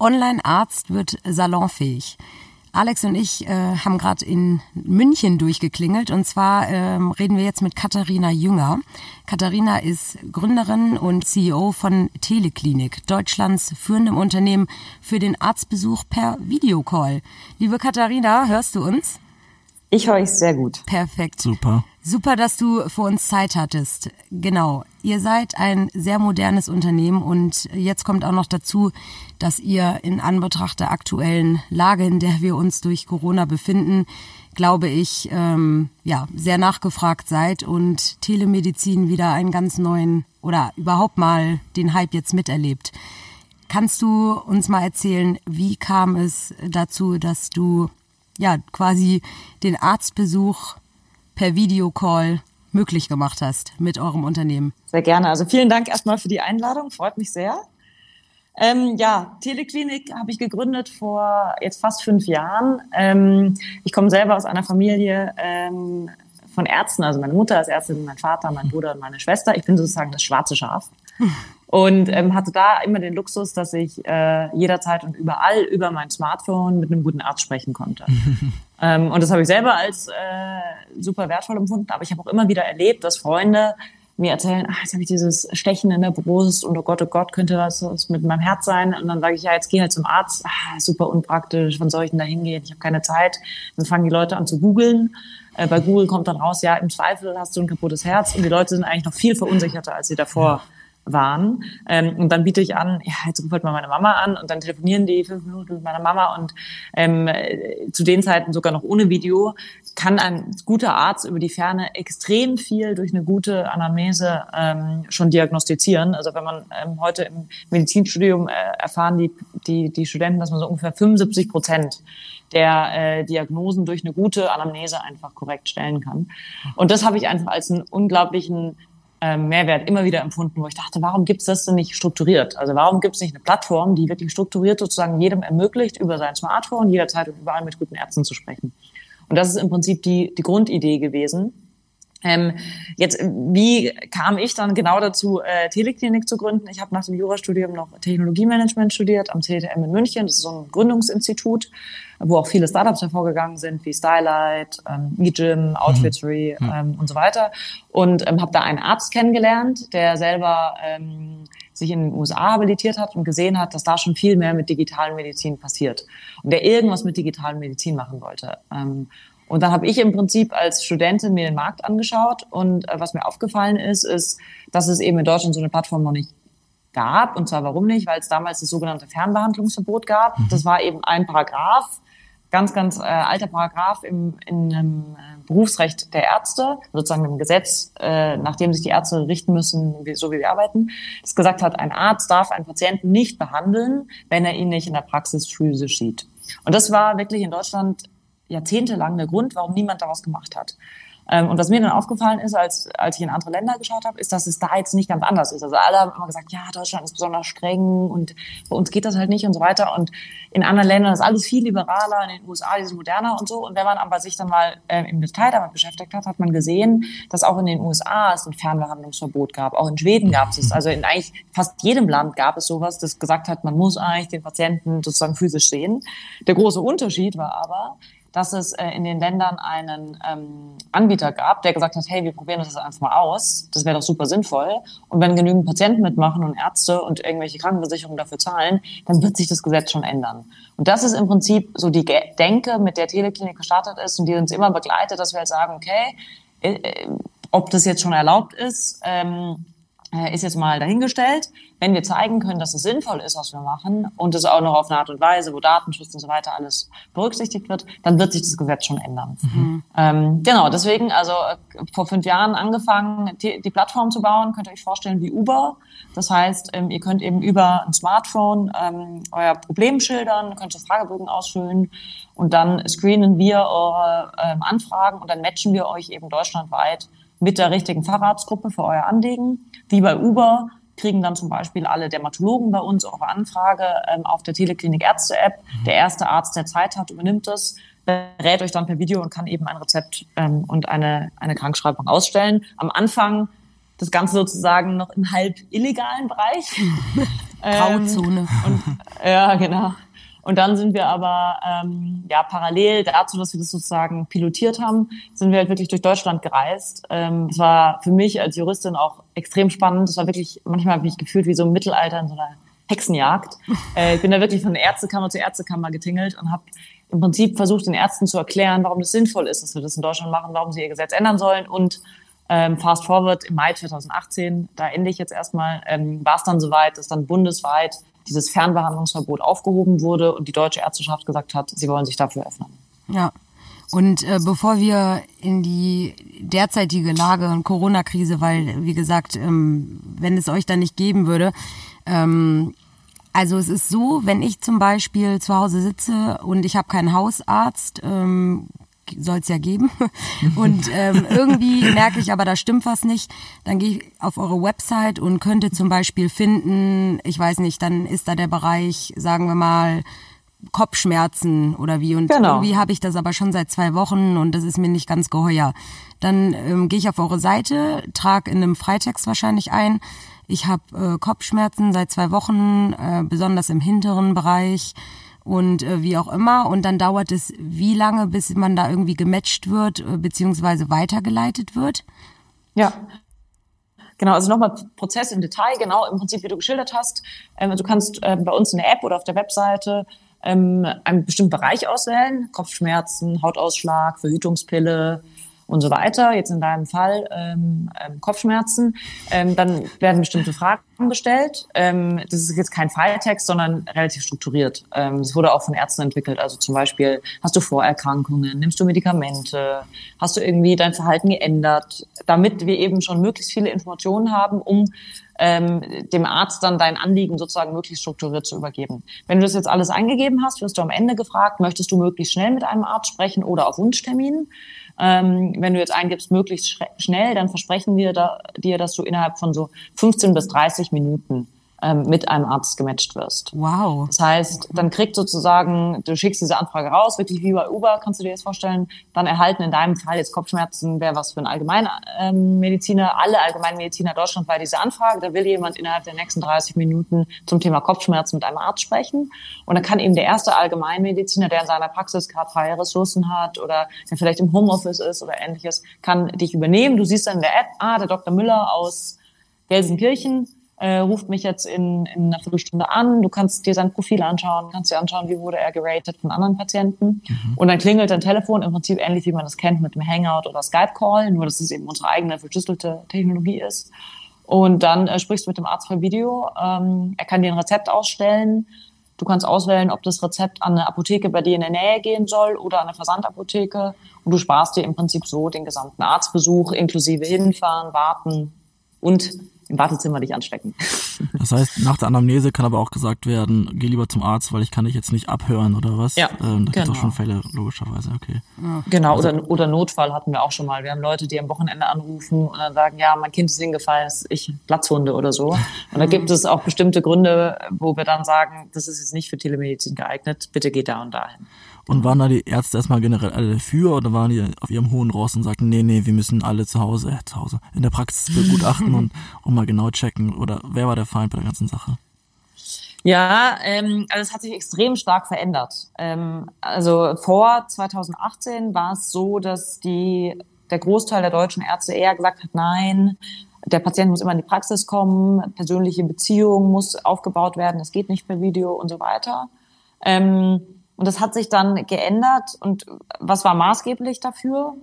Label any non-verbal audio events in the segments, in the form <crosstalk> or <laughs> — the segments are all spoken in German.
Online-Arzt wird salonfähig. Alex und ich äh, haben gerade in München durchgeklingelt und zwar ähm, reden wir jetzt mit Katharina Jünger. Katharina ist Gründerin und CEO von Teleklinik, Deutschlands führendem Unternehmen für den Arztbesuch per Videocall. Liebe Katharina, hörst du uns? Ich höre euch sehr gut. Perfekt. Super. Super, dass du für uns Zeit hattest. Genau. Ihr seid ein sehr modernes Unternehmen und jetzt kommt auch noch dazu, dass ihr in Anbetracht der aktuellen Lage, in der wir uns durch Corona befinden, glaube ich, ähm, ja, sehr nachgefragt seid und Telemedizin wieder einen ganz neuen oder überhaupt mal den Hype jetzt miterlebt. Kannst du uns mal erzählen, wie kam es dazu, dass du ja quasi den Arztbesuch per Videocall möglich gemacht hast mit eurem Unternehmen. Sehr gerne. Also vielen Dank erstmal für die Einladung. Freut mich sehr. Ähm, ja, Teleklinik habe ich gegründet vor jetzt fast fünf Jahren. Ähm, ich komme selber aus einer Familie ähm, von Ärzten. Also meine Mutter ist Ärztin, mein Vater, mein Bruder und meine Schwester. Ich bin sozusagen das schwarze Schaf. Und ähm, hatte da immer den Luxus, dass ich äh, jederzeit und überall über mein Smartphone mit einem guten Arzt sprechen konnte. <laughs> ähm, und das habe ich selber als äh, super wertvoll empfunden. Aber ich habe auch immer wieder erlebt, dass Freunde mir erzählen, ach, jetzt habe ich dieses Stechen in der Brust und oh Gott, oh Gott, könnte das mit meinem Herz sein? Und dann sage ich, ja, jetzt geh halt zum Arzt. Ah, super unpraktisch, wann soll ich denn da hingehen? Ich habe keine Zeit. Dann fangen die Leute an zu googeln. Äh, bei Google kommt dann raus, ja, im Zweifel hast du ein kaputtes Herz. Und die Leute sind eigentlich noch viel verunsicherter, als sie davor waren. Ähm, und dann biete ich an, ja, jetzt ruft halt mal meine Mama an und dann telefonieren die fünf Minuten mit meiner Mama und ähm, zu den Zeiten sogar noch ohne Video kann ein guter Arzt über die Ferne extrem viel durch eine gute Anamnese ähm, schon diagnostizieren. Also wenn man ähm, heute im Medizinstudium äh, erfahren die, die, die Studenten, dass man so ungefähr 75 Prozent der äh, Diagnosen durch eine gute Anamnese einfach korrekt stellen kann. Und das habe ich einfach als einen unglaublichen ähm, Mehrwert immer wieder empfunden, wo ich dachte, warum gibt es das denn nicht strukturiert? Also warum gibt es nicht eine Plattform, die wirklich strukturiert sozusagen jedem ermöglicht, über sein Smartphone jederzeit und überall mit guten Ärzten zu sprechen? Und das ist im Prinzip die, die Grundidee gewesen. Ähm, jetzt, wie kam ich dann genau dazu, äh, Teleklinik zu gründen? Ich habe nach dem Jurastudium noch Technologiemanagement studiert am CTM in München. Das ist so ein Gründungsinstitut, wo auch viele Startups hervorgegangen sind, wie Stylight, ähm, eGym, Outfittery mhm. ähm, und so weiter. Und ähm, habe da einen Arzt kennengelernt, der selber ähm, sich in den USA habilitiert hat und gesehen hat, dass da schon viel mehr mit digitalen Medizin passiert. Und der irgendwas mit digitalen Medizin machen wollte. Ähm, und dann habe ich im Prinzip als Studentin mir den Markt angeschaut und äh, was mir aufgefallen ist, ist, dass es eben in Deutschland so eine Plattform noch nicht gab. Und zwar warum nicht? Weil es damals das sogenannte Fernbehandlungsverbot gab. Mhm. Das war eben ein Paragraph, ganz, ganz äh, alter Paragraph im, in einem äh, Berufsrecht der Ärzte, sozusagen im Gesetz, äh, nach dem sich die Ärzte richten müssen, wie, so wie wir arbeiten, das gesagt hat, ein Arzt darf einen Patienten nicht behandeln, wenn er ihn nicht in der Praxis physisch sieht. Und das war wirklich in Deutschland jahrzehntelang der Grund, warum niemand daraus gemacht hat. Ähm, und was mir dann aufgefallen ist, als, als ich in andere Länder geschaut habe, ist, dass es da jetzt nicht ganz anders ist. Also alle haben immer gesagt, ja, Deutschland ist besonders streng und bei uns geht das halt nicht und so weiter. Und in anderen Ländern ist alles viel liberaler, in den USA ist es moderner und so. Und wenn man aber sich dann mal äh, im Detail damit beschäftigt hat, hat man gesehen, dass auch in den USA es ein Fernbehandlungsverbot gab. Auch in Schweden gab es es. Also in eigentlich fast jedem Land gab es sowas, das gesagt hat, man muss eigentlich den Patienten sozusagen physisch sehen. Der große Unterschied war aber, dass es äh, in den Ländern einen ähm, Anbieter gab, der gesagt hat, hey, wir probieren das einfach mal aus, das wäre doch super sinnvoll. Und wenn genügend Patienten mitmachen und Ärzte und irgendwelche Krankenversicherungen dafür zahlen, dann wird sich das Gesetz schon ändern. Und das ist im Prinzip so die Denke, mit der Teleklinik gestartet ist und die uns immer begleitet, dass wir halt sagen, okay, äh, äh ob das jetzt schon erlaubt ist, ähm, äh, ist jetzt mal dahingestellt. Wenn wir zeigen können, dass es sinnvoll ist, was wir machen und es auch noch auf eine Art und Weise, wo Datenschutz und so weiter alles berücksichtigt wird, dann wird sich das Gesetz schon ändern. Mhm. Ähm, genau, deswegen, also äh, vor fünf Jahren angefangen, die, die, Plattform zu bauen, könnt ihr euch vorstellen wie Uber. Das heißt, ähm, ihr könnt eben über ein Smartphone ähm, euer Problem schildern, könnt so Fragebögen ausfüllen und dann screenen wir eure ähm, Anfragen und dann matchen wir euch eben deutschlandweit mit der richtigen Facharztgruppe für euer Anliegen. Wie bei Uber kriegen dann zum Beispiel alle Dermatologen bei uns eure Anfrage ähm, auf der Teleklinik Ärzte-App. Mhm. Der erste Arzt, der Zeit hat, übernimmt es, berät euch dann per Video und kann eben ein Rezept ähm, und eine, eine Krankschreibung ausstellen. Am Anfang das Ganze sozusagen noch im halb illegalen Bereich. <laughs> Grauzone. Ähm, und, ja, genau. Und dann sind wir aber ähm, ja parallel dazu, dass wir das sozusagen pilotiert haben, sind wir halt wirklich durch Deutschland gereist. Ähm, es war für mich als Juristin auch extrem spannend. Es war wirklich manchmal habe ich gefühlt wie so im Mittelalter in so einer Hexenjagd. <laughs> Äh, ich bin da wirklich von Ärztekammer zu Ärztekammer getingelt und habe im Prinzip versucht, den Ärzten zu erklären, warum es sinnvoll ist, dass wir das in Deutschland machen, warum sie ihr Gesetz ändern sollen und ähm, fast forward im Mai 2018, da ende ich jetzt erstmal, ähm, war es dann soweit, dass dann bundesweit dieses Fernbehandlungsverbot aufgehoben wurde und die deutsche Ärzteschaft gesagt hat, sie wollen sich dafür öffnen. Ja. Und äh, bevor wir in die derzeitige Lage und Corona-Krise, weil, wie gesagt, ähm, wenn es euch dann nicht geben würde, ähm, also es ist so, wenn ich zum Beispiel zu Hause sitze und ich habe keinen Hausarzt, ähm, soll es ja geben. <laughs> Und ähm, irgendwie merke ich aber, da stimmt was nicht. Dann gehe ich auf eure Website und könnte zum Beispiel finden, ich weiß nicht, dann ist da der Bereich, sagen wir mal, Kopfschmerzen oder wie. Und genau. irgendwie habe ich das aber schon seit zwei Wochen und das ist mir nicht ganz geheuer. Dann ähm, gehe ich auf eure Seite, trage in einem Freitext wahrscheinlich ein. Ich habe äh, Kopfschmerzen seit zwei Wochen, äh, besonders im hinteren Bereich und äh, wie auch immer. Und dann dauert es wie lange, bis man da irgendwie gematcht wird, äh, beziehungsweise weitergeleitet wird? Ja. Genau, also nochmal Prozess im Detail, genau im Prinzip, wie du geschildert hast. Ähm, du kannst äh, bei uns in der App oder auf der Webseite ähm, einen bestimmten Bereich auswählen. Kopfschmerzen, Hautausschlag, Verhütungspille, und so weiter, jetzt in deinem Fall ähm, ähm, Kopfschmerzen, ähm, dann werden bestimmte Fragen gestellt. Ähm, das ist jetzt kein Falltext, sondern relativ strukturiert. Ähm, es wurde auch von Ärzten entwickelt. Also zum Beispiel, hast du Vorerkrankungen, nimmst du Medikamente, hast du irgendwie dein Verhalten geändert, damit wir eben schon möglichst viele Informationen haben, um ähm, dem Arzt dann dein Anliegen sozusagen möglichst strukturiert zu übergeben. Wenn du das jetzt alles eingegeben hast, wirst du am Ende gefragt, möchtest du möglichst schnell mit einem Arzt sprechen oder auf Wunschtermin? Ähm, wenn du jetzt eingibst, möglichst schnell, dann versprechen wir da, dir, dass du innerhalb von so 15 bis 30 Minuten ähm, mit einem Arzt gematcht wirst. Wow. Das heißt, dann kriegt sozusagen, du schickst diese Anfrage raus, wirklich wie bei Uber, kannst du dir das vorstellen, dann erhalten in deinem Fall jetzt Kopfschmerzen, wäre was für ein Allgemeinmediziner, ähm, alle Allgemeinmediziner deutschlandweit diese Anfrage, da will jemand innerhalb der nächsten 30 Minuten zum Thema Kopfschmerzen mit einem Arzt sprechen und dann kann eben der erste Allgemeinmediziner, der in seiner Praxis gerade freie Ressourcen hat oder der vielleicht im Homeoffice ist oder ähnliches, kann dich übernehmen. Du siehst dann in der App, ah, der Dr. Müller aus Gelsenkirchen, äh, ruft mich jetzt in, in einer Viertelstunde an, du kannst dir sein Profil anschauen, kannst dir anschauen, wie wurde er geratet von anderen Patienten. Mhm. Und dann klingelt dein Telefon, im Prinzip ähnlich wie man das kennt mit dem Hangout oder Skype-Call, nur dass es eben unsere eigene verschlüsselte Technologie ist. Und dann äh, sprichst du mit dem Arzt per Video. Ähm, er kann dir ein Rezept ausstellen. Du kannst auswählen, ob das Rezept an eine Apotheke bei dir in der Nähe gehen soll oder an eine Versandapotheke. Und du sparst dir im Prinzip so den gesamten Arztbesuch inklusive hinfahren, warten und im Wartezimmer dich anstecken. <laughs> Das heißt, nach der Anamnese kann aber auch gesagt werden, geh lieber zum Arzt, weil ich kann dich jetzt nicht abhören oder was? Ja, ähm, da genau. gibt es auch schon Fälle, logischerweise, okay. Ja. Genau, also, oder, oder Notfall hatten wir auch schon mal. Wir haben Leute, die am Wochenende anrufen und dann sagen, ja, mein Kind ist hingefallen, ich Platzhunde oder so. Und da <laughs> gibt es auch bestimmte Gründe, wo wir dann sagen, das ist jetzt nicht für Telemedizin geeignet, bitte geht da und dahin. Und waren da die Ärzte erstmal generell alle dafür oder waren die auf ihrem hohen Ross und sagten, nee, nee, wir müssen alle zu Hause, äh, zu Hause, in der Praxis begutachten <laughs> und, und mal genau checken? Oder wer war der Feind bei der ganzen Sache? Ja, ähm, also es hat sich extrem stark verändert. Ähm, also vor 2018 war es so, dass die, der Großteil der deutschen Ärzte eher gesagt hat, nein, der Patient muss immer in die Praxis kommen, persönliche Beziehung muss aufgebaut werden, es geht nicht per Video und so weiter. Ähm, und das hat sich dann geändert. Und was war maßgeblich dafür?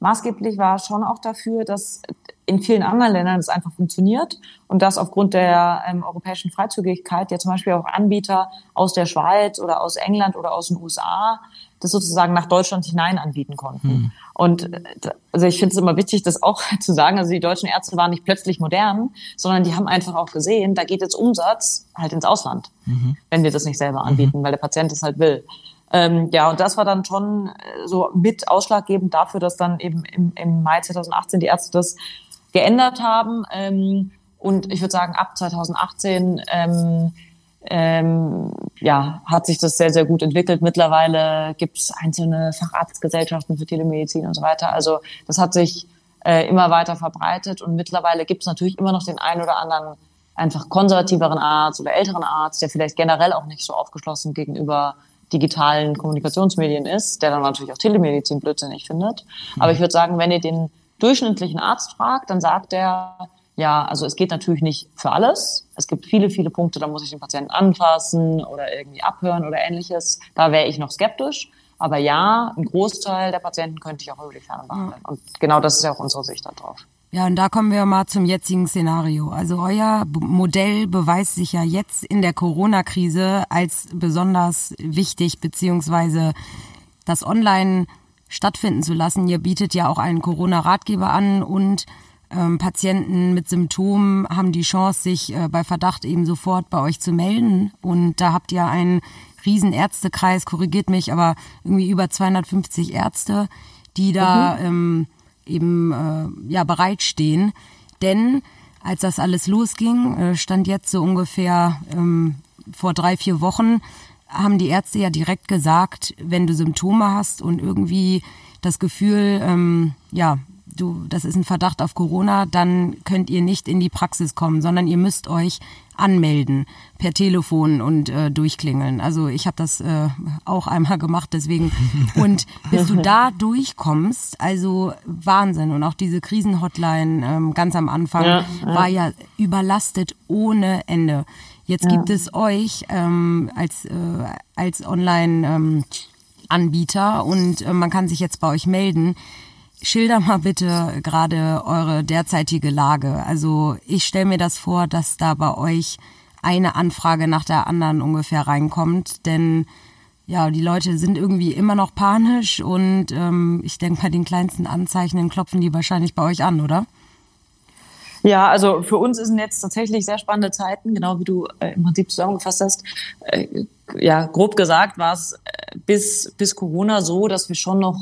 Maßgeblich war schon auch dafür, dass in vielen anderen Ländern es einfach funktioniert und dass aufgrund der ähm, europäischen Freizügigkeit ja zum Beispiel auch Anbieter aus der Schweiz oder aus England oder aus den USA das sozusagen nach Deutschland hinein anbieten konnten. Hm. Und äh, also ich finde es immer wichtig, das auch <laughs> zu sagen. Also die deutschen Ärzte waren nicht plötzlich modern, sondern die haben einfach auch gesehen, da geht jetzt Umsatz halt ins Ausland, mhm. wenn wir das nicht selber anbieten, mhm. weil der Patient es halt will. Ähm, ja, und das war dann schon äh, so mit ausschlaggebend dafür, dass dann eben im, im Mai 2018 die Ärzte das geändert haben. Ähm, und ich würde sagen, ab 2018 ähm, ähm, ja, hat sich das sehr, sehr gut entwickelt. Mittlerweile gibt es einzelne Facharztgesellschaften für Telemedizin und so weiter. Also das hat sich äh, immer weiter verbreitet und mittlerweile gibt es natürlich immer noch den einen oder anderen einfach konservativeren Arzt oder älteren Arzt, der vielleicht generell auch nicht so aufgeschlossen gegenüber digitalen Kommunikationsmedien ist, der dann natürlich auch Telemedizin blödsinnig findet. Aber mhm. ich würde sagen, wenn ihr den durchschnittlichen Arzt fragt, dann sagt er, ja, also es geht natürlich nicht für alles. Es gibt viele, viele Punkte, da muss ich den Patienten anfassen oder irgendwie abhören oder ähnliches. Da wäre ich noch skeptisch. Aber ja, ein Großteil der Patienten könnte ich auch über die Ferne behandeln. Und genau das ist ja auch unsere Sicht darauf. Ja, und da kommen wir mal zum jetzigen Szenario. Also euer Modell beweist sich ja jetzt in der Corona-Krise als besonders wichtig, beziehungsweise das online stattfinden zu lassen. Ihr bietet ja auch einen Corona-Ratgeber an und ähm, Patienten mit Symptomen haben die Chance, sich äh, bei Verdacht eben sofort bei euch zu melden. Und da habt ihr einen riesen Ärztekreis, korrigiert mich, aber irgendwie über 250 Ärzte, die da mhm. ähm, eben äh, ja bereitstehen. Denn als das alles losging, äh, stand jetzt so ungefähr ähm, vor drei, vier Wochen, haben die Ärzte ja direkt gesagt, wenn du Symptome hast und irgendwie das Gefühl, ähm, ja, du, das ist ein Verdacht auf Corona, dann könnt ihr nicht in die Praxis kommen, sondern ihr müsst euch anmelden per Telefon und äh, durchklingeln. Also ich habe das äh, auch einmal gemacht, deswegen. <laughs> Und bis du da durchkommst, also Wahnsinn. Und auch diese Krisenhotline ähm, ganz am Anfang ja, ja. war ja überlastet ohne Ende. Jetzt ja. gibt es euch ähm, als, äh, als Online-Anbieter ähm, und äh, man kann sich jetzt bei euch melden. Schilder mal bitte gerade eure derzeitige Lage. Also ich stelle mir das vor, dass da bei euch eine Anfrage nach der anderen ungefähr reinkommt, denn ja, die Leute sind irgendwie immer noch panisch und ähm, ich denke, bei den kleinsten Anzeichen klopfen die wahrscheinlich bei euch an, oder? Ja, also für uns sind jetzt tatsächlich sehr spannende Zeiten, genau wie du äh, im Prinzip zusammengefasst hast. Äh, ja, grob gesagt war es äh, bis, bis Corona so, dass wir schon noch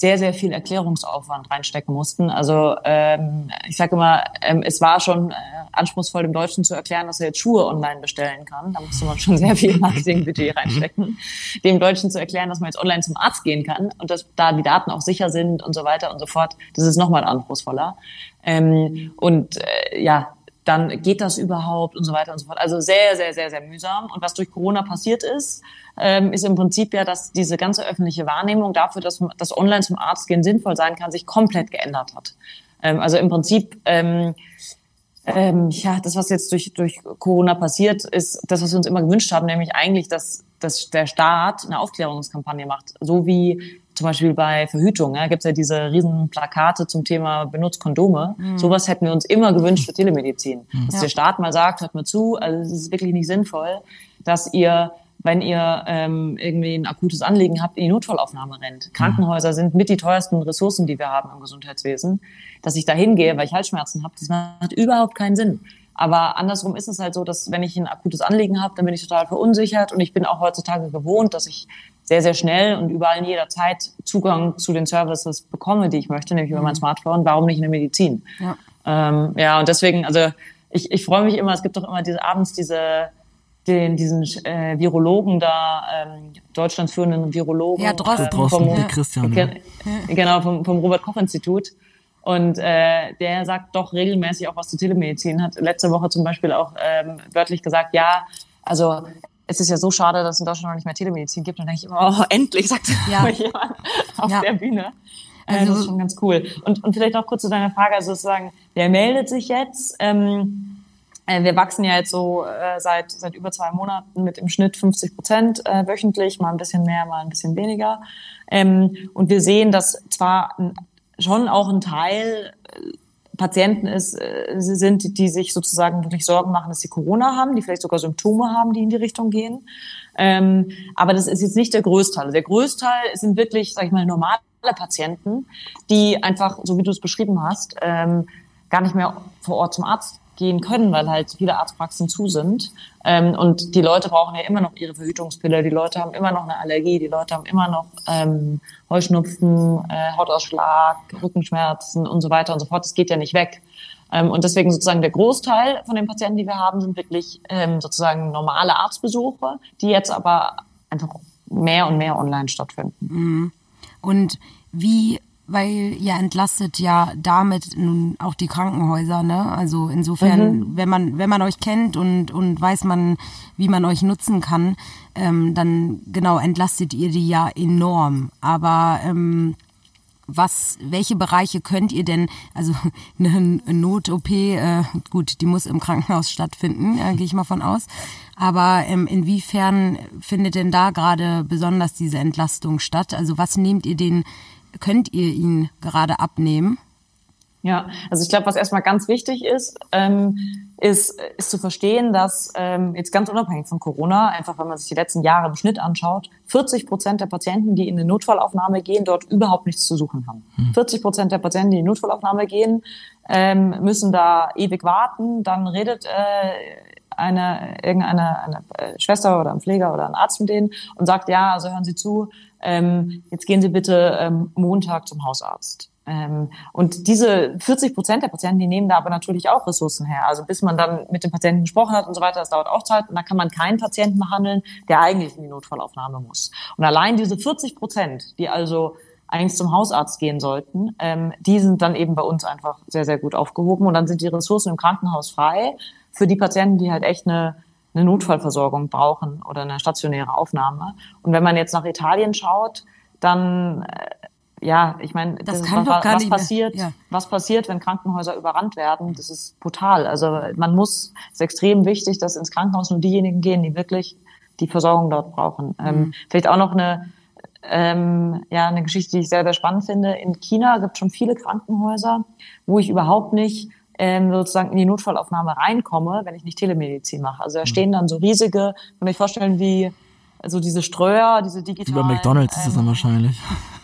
sehr, sehr viel Erklärungsaufwand reinstecken mussten. Also ähm, ich sage immer, ähm, es war schon äh, anspruchsvoll, dem Deutschen zu erklären, dass er jetzt Schuhe online bestellen kann. Da musste man schon <laughs> sehr viel Marketingbudget reinstecken. Dem Deutschen zu erklären, dass man jetzt online zum Arzt gehen kann und dass da die Daten auch sicher sind und so weiter und so fort. Das ist nochmal anspruchsvoller. Ähm, und äh, ja, dann geht das überhaupt und so weiter und so fort. Also sehr, sehr, sehr, sehr mühsam. Und was durch Corona passiert ist, ähm, ist im Prinzip ja, dass diese ganze öffentliche Wahrnehmung dafür, dass das online zum Arzt gehen sinnvoll sein kann, sich komplett geändert hat. Ähm, also im Prinzip, ähm, ähm, ja, das, was jetzt durch, durch Corona passiert, ist das, was wir uns immer gewünscht haben, nämlich eigentlich, dass, dass der Staat eine Aufklärungskampagne macht. So wie zum Beispiel bei Verhütung, ja, gibt es ja diese riesen Plakate zum Thema benutzt Kondome. Mhm. Sowas hätten wir uns immer gewünscht für Telemedizin. Mhm. Dass ja. der Staat mal sagt, hört mal zu, also es ist wirklich nicht sinnvoll, dass ihr wenn ihr ähm, irgendwie ein akutes Anliegen habt, in die Notfallaufnahme rennt. Mhm. Krankenhäuser sind mit die teuersten Ressourcen, die wir haben im Gesundheitswesen. Dass ich da hingehe, weil ich Halsschmerzen habe, das macht überhaupt keinen Sinn. Aber andersrum ist es halt so, dass wenn ich ein akutes Anliegen habe, dann bin ich total verunsichert und ich bin auch heutzutage gewohnt, dass ich sehr, sehr schnell und überall in jeder Zeit Zugang zu den Services bekomme, die ich möchte, nämlich über mein mhm. Smartphone. Warum nicht in der Medizin? Ja, ähm, ja und deswegen, also ich, ich freue mich immer, es gibt doch immer diese abends diese den, diesen äh, Virologen da, ähm, Deutschlands führenden Virologen. Ja, Drosten. Äh, vom, ja. Christian. Ja. Genau, vom, vom Robert-Koch-Institut. Und äh, der sagt doch regelmäßig auch was zu Telemedizin. Hat letzte Woche zum Beispiel auch ähm, wörtlich gesagt, ja, also es ist ja so schade, dass es in Deutschland noch nicht mehr Telemedizin gibt. Und dann denke ich immer, oh, endlich, sagt ja. <laughs> jemand auf ja. der Bühne. Äh, also, das ist schon ganz cool. Und, und vielleicht auch kurz zu deiner Frage, also sozusagen, der meldet sich jetzt. Ähm, äh, wir wachsen ja jetzt so äh, seit, seit über zwei Monaten mit im Schnitt 50 Prozent äh, wöchentlich, mal ein bisschen mehr, mal ein bisschen weniger. Ähm, und wir sehen, dass zwar schon auch ein Teil Patienten ist, äh, sind, die sich sozusagen wirklich Sorgen machen, dass sie Corona haben, die vielleicht sogar Symptome haben, die in die Richtung gehen. Ähm, aber das ist jetzt nicht der Größteil. Der Größteil sind wirklich, sag ich mal, normale Patienten, die einfach, so wie du es beschrieben hast, ähm, gar nicht mehr vor Ort zum Arzt gehen können, weil halt viele Arztpraxen zu sind. Ähm, und die Leute brauchen ja immer noch ihre Verhütungspille, die Leute haben immer noch eine Allergie, die Leute haben immer noch ähm, Heuschnupfen, äh, Hautausschlag, Rückenschmerzen und so weiter und so fort. Das geht ja nicht weg. Ähm, und deswegen sozusagen der Großteil von den Patienten, die wir haben, sind wirklich ähm, sozusagen normale Arztbesuche, die jetzt aber einfach mehr und mehr online stattfinden. Mhm. Und wie weil ihr entlastet ja damit nun auch die Krankenhäuser, ne? Also insofern, mhm. wenn man wenn man euch kennt und und weiß man, wie man euch nutzen kann, ähm, dann genau entlastet ihr die ja enorm. Aber ähm, was, welche Bereiche könnt ihr denn, also <laughs> eine Not-OP, äh, gut, die muss im Krankenhaus stattfinden, äh, gehe ich mal von aus. Aber ähm, inwiefern findet denn da gerade besonders diese Entlastung statt? Also was nehmt ihr den, könnt ihr ihn gerade abnehmen? Ja, also ich glaube, was erstmal ganz wichtig ist, ähm, ist, ist zu verstehen, dass ähm, jetzt ganz unabhängig von Corona, einfach wenn man sich die letzten Jahre im Schnitt anschaut, 40 Prozent der Patienten, die in eine Notfallaufnahme gehen, dort überhaupt nichts zu suchen haben. Hm. 40 Prozent der Patienten, die in die Notfallaufnahme gehen, ähm, müssen da ewig warten. Dann redet äh, eine irgendeine eine äh, Schwester oder ein Pfleger oder ein Arzt mit denen und sagt, ja, also hören Sie zu, ähm, jetzt gehen Sie bitte ähm, Montag zum Hausarzt. Ähm, und diese 40 Prozent der Patienten, die nehmen da aber natürlich auch Ressourcen her. Also bis man dann mit dem Patienten gesprochen hat und so weiter, das dauert auch Zeit. Und da kann man keinen Patienten behandeln, der eigentlich in die Notfallaufnahme muss. Und allein diese 40 Prozent, die also eigentlich zum Hausarzt gehen sollten, ähm, die sind dann eben bei uns einfach sehr, sehr gut aufgehoben. Und dann sind die Ressourcen im Krankenhaus frei für die Patienten, die halt echt eine, eine Notfallversorgung brauchen oder eine stationäre Aufnahme. Und wenn man jetzt nach Italien schaut, dann äh, ja, ich meine, das, das kann was, was passiert, ja. was passiert, wenn Krankenhäuser überrannt werden, das ist brutal. Also man muss, es ist extrem wichtig, dass ins Krankenhaus nur diejenigen gehen, die wirklich die Versorgung dort brauchen. Ähm, mhm. Ähm, vielleicht auch noch eine, ähm, ja, eine Geschichte, die ich sehr, sehr spannend finde. In China gibt es schon viele Krankenhäuser, wo ich überhaupt nicht ähm, sozusagen in die Notfallaufnahme reinkomme, wenn ich nicht Telemedizin mache. Also da mhm. stehen dann so riesige, kann ich vorstellen, wie also diese Streuer, diese digitalen. Bei McDonalds ähm, ist das dann ähm, wahrscheinlich.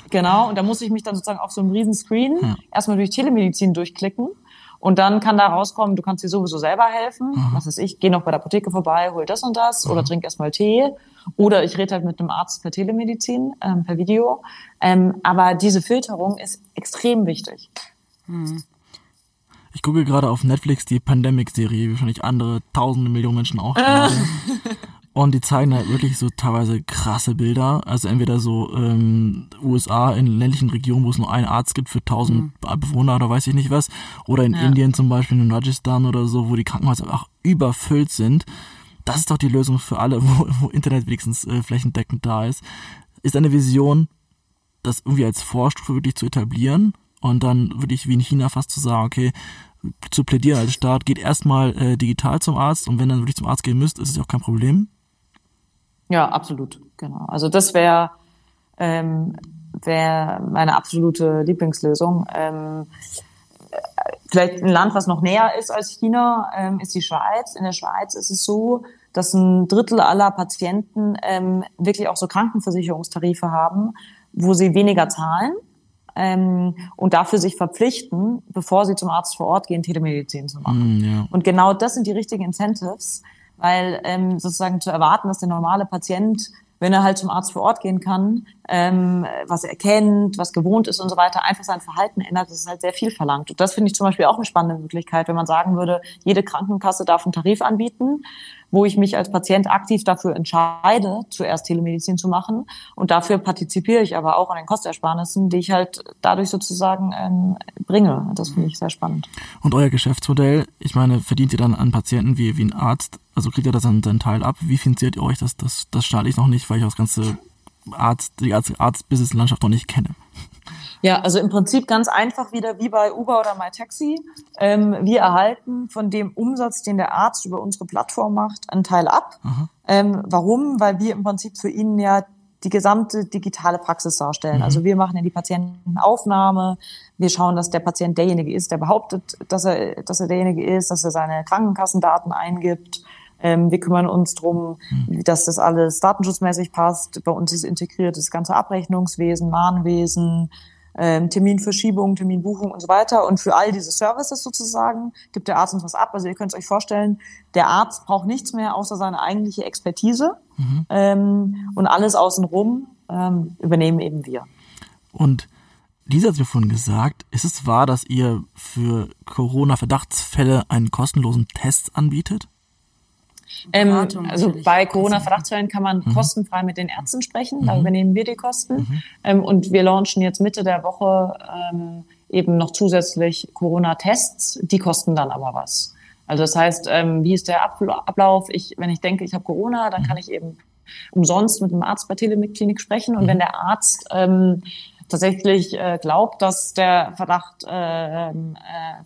Genau, und da muss ich mich dann sozusagen auf so einem riesen Screen ja. erstmal durch Telemedizin durchklicken. Und dann kann da rauskommen, du kannst dir sowieso selber helfen. Mhm. Was weiß ich, geh noch bei der Apotheke vorbei, hol das und das mhm. oder trink erstmal Tee. Oder ich rede halt mit einem Arzt per Telemedizin, ähm, per Video. Ähm, aber diese Filterung ist extrem wichtig. Mhm. Ich gucke gerade auf Netflix die Pandemic-Serie, wie wahrscheinlich andere tausende Millionen Menschen auch. <laughs> Und die zeigen halt wirklich so teilweise krasse Bilder. Also entweder so ähm, USA in ländlichen Regionen, wo es nur einen Arzt gibt für tausend mhm. Bewohner oder weiß ich nicht was. Oder in ja. Indien zum Beispiel, in Rajasthan oder so, wo die Krankenhäuser auch überfüllt sind. Das ist doch die Lösung für alle, <laughs> wo, wo Internet wenigstens äh, flächendeckend da ist. Ist eine Vision, das irgendwie als Vorstufe wirklich zu etablieren und dann wirklich wie in China fast zu sagen, okay, zu plädieren als Staat, geht erstmal äh, digital zum Arzt und wenn dann wirklich zum Arzt gehen müsst, ist es ja auch kein Problem. Ja, absolut, genau. Also das wäre ähm, wäre meine absolute Lieblingslösung. Ähm, vielleicht ein Land, was noch näher ist als China, ähm, ist die Schweiz. In der Schweiz ist es so, dass ein Drittel aller Patienten ähm, wirklich auch so Krankenversicherungstarife haben, wo sie weniger zahlen ähm, und dafür sich verpflichten, bevor sie zum Arzt vor Ort gehen, Telemedizin zu machen. Mm, ja. Und genau das sind die richtigen Incentives, weil ähm, sozusagen zu erwarten, dass der normale Patient, wenn er halt zum Arzt vor Ort gehen kann, ähm, was er kennt, was gewohnt ist und so weiter, einfach sein Verhalten ändert, das ist halt sehr viel verlangt. Und das finde ich zum Beispiel auch eine spannende Möglichkeit, wenn man sagen würde, jede Krankenkasse darf einen Tarif anbieten, wo ich mich als Patient aktiv dafür entscheide, zuerst Telemedizin zu machen. Und dafür partizipiere ich aber auch an den Kostersparnissen, die ich halt dadurch sozusagen ähm, bringe. Das finde ich sehr spannend. Und euer Geschäftsmodell, ich meine, verdient ihr dann an Patienten wie, wie ein Arzt? Also kriegt ihr das dann seinen Teil ab? Wie finanziert ihr euch? Das, das, das starte ich noch nicht, weil ich das ganze Arzt, die Arzt-Business-Landschaft noch nicht kenne. Ja, also im Prinzip ganz einfach wieder wie bei Uber oder MyTaxi. Ähm, wir erhalten von dem Umsatz, den der Arzt über unsere Plattform macht, einen Teil ab. Ähm, warum? Weil wir im Prinzip für ihn ja die gesamte digitale Praxis darstellen. Mhm. Also wir machen ja die Patientenaufnahme, wir schauen, dass der Patient derjenige ist, der behauptet, dass er, dass er derjenige ist, dass er seine Krankenkassendaten eingibt. Ähm, wir kümmern uns drum, mhm. dass das alles datenschutzmäßig passt. Bei uns ist integriert das ganze Abrechnungswesen, Mahnwesen, ähm, Terminverschiebung, Terminbuchung und so weiter. Und für all diese Services sozusagen gibt der Arzt uns was ab. Also ihr könnt es euch vorstellen, der Arzt braucht nichts mehr außer seine eigentliche Expertise mhm. ähm, und alles außenrum ähm, übernehmen eben wir. Und Lisa hat mir vorhin gesagt, ist es wahr, dass ihr für Corona-Verdachtsfälle einen kostenlosen Test anbietet? Ähm, also bei Corona-Verdachtsfällen kann man mhm. kostenfrei mit den Ärzten sprechen, da mhm. übernehmen wir die Kosten. Mhm. Ähm, und wir launchen jetzt Mitte der Woche ähm, eben noch zusätzlich Corona-Tests, die kosten dann aber was. Also das heißt, ähm, wie ist der Ablauf? Ich, wenn ich denke, ich habe Corona, dann mhm. kann ich eben umsonst mit dem Arzt bei Telemedklinik sprechen. Und mhm. wenn der Arzt ähm, tatsächlich äh, glaubt, dass der Verdacht äh, äh,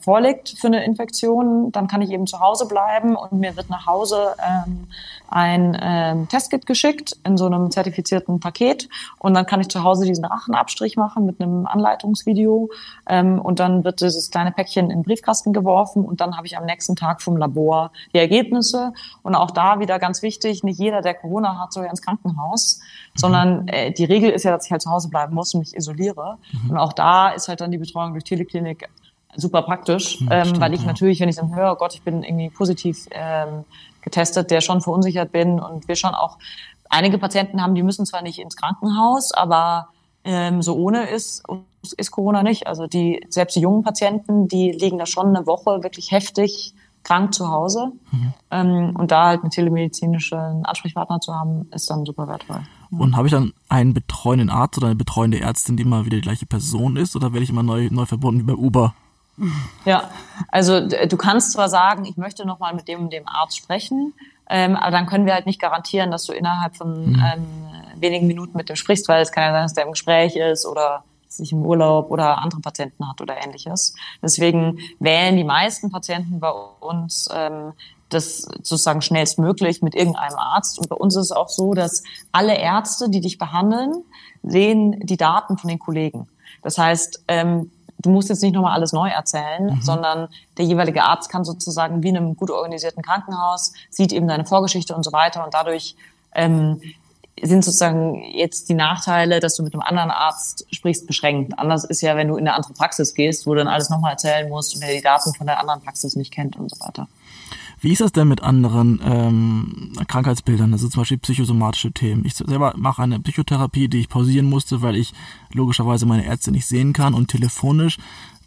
vorliegt für eine Infektion, dann kann ich eben zu Hause bleiben und mir wird nach Hause ähm, ein ähm, Testkit geschickt in so einem zertifizierten Paket und dann kann ich zu Hause diesen Rachenabstrich machen mit einem Anleitungsvideo ähm, und dann wird dieses kleine Päckchen in den Briefkasten geworfen und dann habe ich am nächsten Tag vom Labor die Ergebnisse. Und auch da wieder ganz wichtig, nicht jeder, der Corona hat, soll ja ins Krankenhaus, sondern äh, die Regel ist ja, dass ich halt zu Hause bleiben muss und mich isoliere mhm. und auch da ist halt dann die Betreuung durch Teleklinik super praktisch, mhm, ähm, stimmt, weil ich ja. natürlich, wenn ich dann höre, oh Gott, ich bin irgendwie positiv ähm, getestet, der schon verunsichert bin und wir schon auch einige Patienten haben, die müssen zwar nicht ins Krankenhaus, aber ähm, so ohne ist, ist Corona nicht. Also die, selbst die jungen Patienten, die liegen da schon eine Woche wirklich heftig krank zu Hause. Mhm. Ähm, und da halt einen telemedizinischen Ansprechpartner zu haben, ist dann super wertvoll. Und habe ich dann einen betreuenden Arzt oder eine betreuende Ärztin, die immer wieder die gleiche Person ist, oder werde ich immer neu, neu verbunden wie bei Uber? Ja, also du kannst zwar sagen, ich möchte noch mal mit dem dem Arzt sprechen, ähm, aber dann können wir halt nicht garantieren, dass du innerhalb von mhm. ähm, wenigen Minuten mit dem sprichst, weil es kann ja sein, dass der im Gespräch ist oder sich im Urlaub oder andere Patienten hat oder ähnliches. Deswegen wählen die meisten Patienten bei uns ähm, das sozusagen schnellstmöglich mit irgendeinem Arzt. Und bei uns ist es auch so, dass alle Ärzte, die dich behandeln, sehen die Daten von den Kollegen. Das heißt, ähm, du musst jetzt nicht nochmal alles neu erzählen, mhm. sondern der jeweilige Arzt kann sozusagen wie in einem gut organisierten Krankenhaus, sieht eben deine Vorgeschichte und so weiter und dadurch ähm, sind sozusagen jetzt die Nachteile, dass du mit einem anderen Arzt sprichst, beschränkt. Anders ist ja, wenn du in eine andere Praxis gehst, wo du dann alles nochmal erzählen musst und der die Daten von der anderen Praxis nicht kennt und so weiter. Wie ist das denn mit anderen ähm, Krankheitsbildern, also zum Beispiel psychosomatische Themen? Ich selber mache eine Psychotherapie, die ich pausieren musste, weil ich logischerweise meine Ärzte nicht sehen kann und telefonisch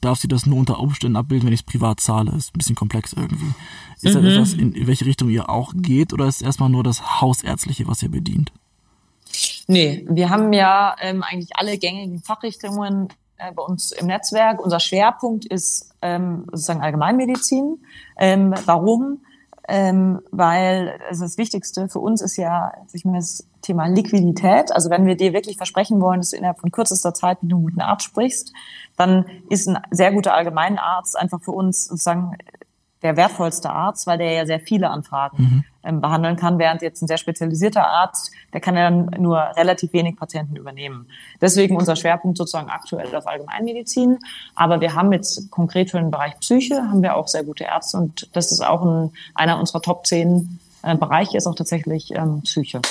darf sie das nur unter Umständen abbilden, wenn ich es privat zahle. Ist ein bisschen komplex irgendwie. Ist mhm. das etwas, in welche Richtung ihr auch geht oder ist es erstmal nur das Hausärztliche, was ihr bedient? Nee, wir haben ja ähm, eigentlich alle gängigen Fachrichtungen äh, bei uns im Netzwerk. Unser Schwerpunkt ist ähm, sozusagen Allgemeinmedizin. Ähm, warum? Ähm, weil also das Wichtigste für uns ist ja ich meine, das Thema Liquidität. Also wenn wir dir wirklich versprechen wollen, dass du innerhalb von kürzester Zeit mit einem guten Arzt sprichst, dann ist ein sehr guter Allgemeinarzt einfach für uns sozusagen der wertvollste Arzt, weil der ja sehr viele Anfragen mhm. ähm, behandeln kann, während jetzt ein sehr spezialisierter Arzt, der kann ja nur relativ wenig Patienten übernehmen. Deswegen unser Schwerpunkt sozusagen aktuell auf Allgemeinmedizin. Aber wir haben jetzt konkret für den Bereich Psyche haben wir auch sehr gute Ärzte und das ist auch ein, einer unserer Top 10 äh, Bereiche ist auch tatsächlich ähm, Psyche.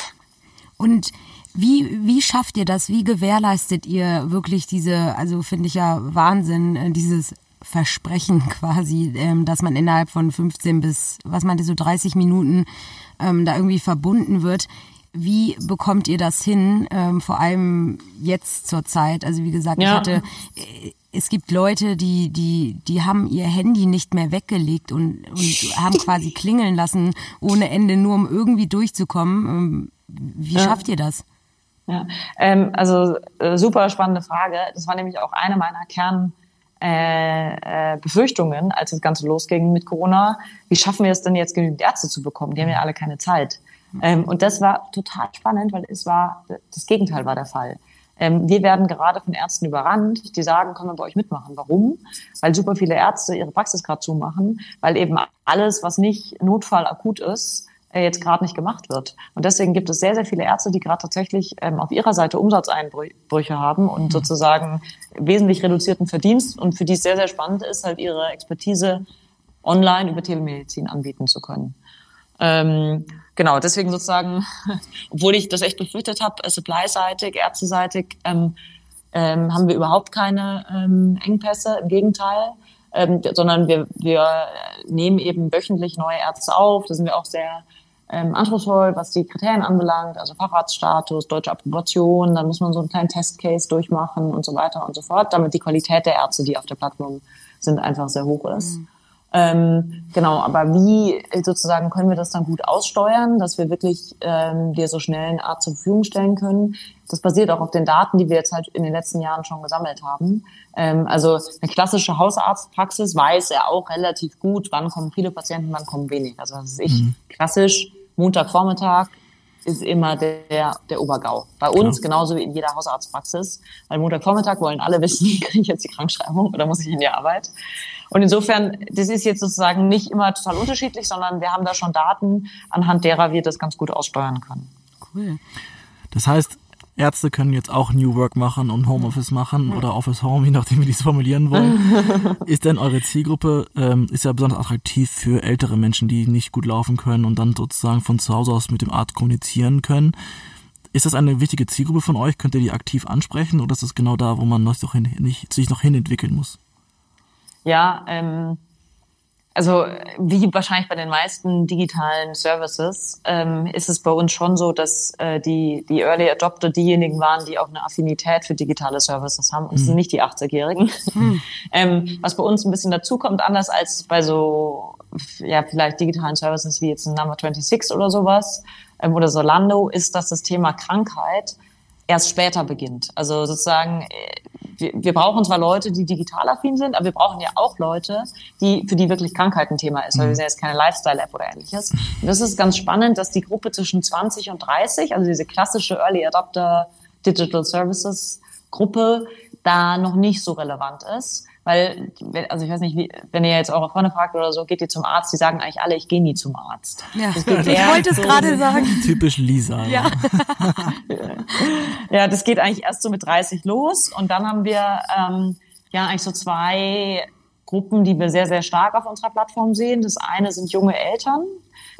Und wie, wie schafft ihr das? Wie gewährleistet ihr wirklich diese, also finde ich ja Wahnsinn, äh, dieses Versprechen <laughs> quasi, ähm, dass man innerhalb von 15 bis, was meinte so 30 Minuten ähm, da irgendwie verbunden wird. Wie bekommt ihr das hin? Ähm, vor allem jetzt zur Zeit. Also wie gesagt, ja. ich hatte, äh, es gibt Leute, die, die, die haben ihr Handy nicht mehr weggelegt und, und haben quasi <laughs> klingeln lassen ohne Ende, nur um irgendwie durchzukommen. Ähm, wie ja. schafft ihr das? Ja, ähm, also äh, super spannende Frage. Das war nämlich auch eine meiner Kern äh, äh, Befürchtungen, als das Ganze losging mit Corona. Wie schaffen wir es denn jetzt, genügend Ärzte zu bekommen? Die haben ja alle keine Zeit. Ähm, und das war total spannend, weil es war, das Gegenteil war der Fall. Ähm, wir werden gerade von Ärzten überrannt, die sagen, können wir bei euch mitmachen. Warum? Weil super viele Ärzte ihre Praxis gerade zumachen, weil eben alles, was nicht Notfall akut ist, jetzt gerade nicht gemacht wird. Und deswegen gibt es sehr, sehr viele Ärzte, die gerade tatsächlich ähm, auf ihrer Seite Umsatzeinbrüche haben und mhm. sozusagen wesentlich reduzierten Verdienst und für die es sehr, sehr spannend ist, halt ihre Expertise online über Telemedizin anbieten zu können. Ähm, genau, deswegen sozusagen, <laughs> obwohl ich das echt befürchtet habe, supply-seitig, ärzteseitig, ähm, ähm, haben wir überhaupt keine ähm, Engpässe, im Gegenteil. Ähm, sondern wir, wir nehmen eben wöchentlich neue Ärzte auf. Da sind wir auch sehr ähm, anspruchsvoll, was die Kriterien anbelangt, also Facharztstatus, deutsche Approbation, dann muss man so einen kleinen Testcase durchmachen und so weiter und so fort, damit die Qualität der Ärzte, die auf der Plattform sind, einfach sehr hoch ist. Mhm. Ähm, genau, aber wie sozusagen können wir das dann gut aussteuern, dass wir wirklich ähm, dir so schnell eine Art zur Verfügung stellen können? Das basiert auch auf den Daten, die wir jetzt halt in den letzten Jahren schon gesammelt haben. Ähm, also eine klassische Hausarztpraxis weiß ja auch relativ gut, wann kommen viele Patienten, wann kommen wenig. Also das ist ich mhm. klassisch Montagvormittag ist immer der, der Obergau. Bei uns ja. genauso wie in jeder Hausarztpraxis. Weil Montagvormittag wollen alle wissen, <laughs> kriege ich jetzt die Krankschreibung oder muss ich in die Arbeit? Und insofern, das ist jetzt sozusagen nicht immer total unterschiedlich, sondern wir haben da schon Daten, anhand derer wir das ganz gut aussteuern können. Cool. Das heißt, Ärzte können jetzt auch New Work machen und Homeoffice machen oder Office Home, <laughs> je nachdem, wie die es formulieren wollen. <laughs> ist denn eure Zielgruppe, ähm, ist ja besonders attraktiv für ältere Menschen, die nicht gut laufen können und dann sozusagen von zu Hause aus mit dem Arzt kommunizieren können. Ist das eine wichtige Zielgruppe von euch? Könnt ihr die aktiv ansprechen oder ist das genau da, wo man noch, nicht, sich noch hinentwickeln muss? Ja, ähm, also wie wahrscheinlich bei den meisten digitalen Services ähm, ist es bei uns schon so, dass äh, die, die Early Adopter diejenigen waren, die auch eine Affinität für digitale Services haben und es mhm. sind nicht die 80-Jährigen. Mhm. <laughs> ähm, was bei uns ein bisschen dazukommt, anders als bei so ja vielleicht digitalen Services wie jetzt ein Number 26 oder sowas ähm, oder Solando, ist, dass das Thema Krankheit erst später beginnt. Also sozusagen wir, wir brauchen zwar Leute, die digital affin sind, aber wir brauchen ja auch Leute, die, für die wirklich Krankheit ein Thema ist, weil wir mhm. sind jetzt keine Lifestyle-App oder ähnliches. Und das ist ganz spannend, dass die Gruppe zwischen 20 und 30, also diese klassische Early Adopter Digital Services Gruppe, da noch nicht so relevant ist. Weil, also ich weiß nicht, wie, wenn ihr jetzt eure Freunde fragt oder so, geht ihr zum Arzt, die sagen eigentlich alle, ich gehe nie zum Arzt. Ja, <laughs> ich wollte es so gerade sagen. <laughs> Typisch Lisa. Ja. <laughs> ja, das geht eigentlich erst so mit 30 los. Und dann haben wir ähm, ja eigentlich so zwei Gruppen, die wir sehr, sehr stark auf unserer Plattform sehen. Das eine sind junge Eltern.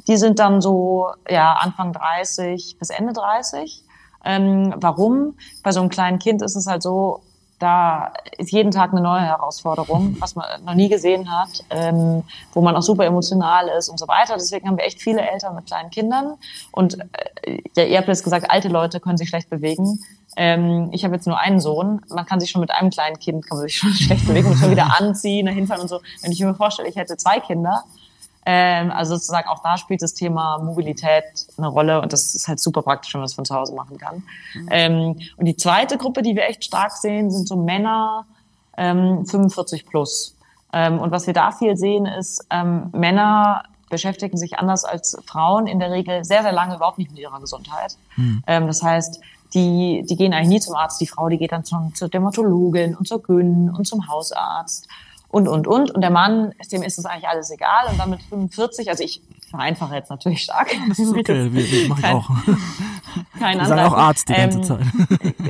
Die sind dann so ja, Anfang 30 bis Ende 30. Ähm, warum? Bei so einem kleinen Kind ist es halt so, da ist jeden Tag eine neue Herausforderung, was man noch nie gesehen hat, ähm, wo man auch super emotional ist und so weiter. Deswegen haben wir echt viele Eltern mit kleinen Kindern. Und äh, ja, ihr habt jetzt gesagt, alte Leute können sich schlecht bewegen. Ähm, ich habe jetzt nur einen Sohn. Man kann sich schon mit einem kleinen Kind kann man sich schon <laughs> schlecht bewegen, muss schon wieder <laughs> anziehen, hinfahren und so. Wenn ich mir vorstelle, ich hätte zwei Kinder, ähm, also sozusagen auch da spielt das Thema Mobilität eine Rolle und das ist halt super praktisch, wenn man es von zu Hause machen kann. Mhm. Ähm, und die zweite Gruppe, die wir echt stark sehen, sind so Männer ähm, 45 plus. Ähm, und was wir da viel sehen, ist, ähm, Männer beschäftigen sich anders als Frauen in der Regel sehr, sehr lange überhaupt nicht mit ihrer Gesundheit. Mhm. Ähm, das heißt, die, die gehen eigentlich nie zum Arzt. Die Frau, die geht dann zum, zur Dermatologin und zur Gyn und zum Hausarzt und, und, und. Und der Mann, dem ist es eigentlich alles egal. Und dann mit 45, also ich vereinfache jetzt natürlich stark. Das ist okay, das wir, mache ich auch. <laughs> Kein Wir sagen auch Arzt die ganze ähm, Zeit.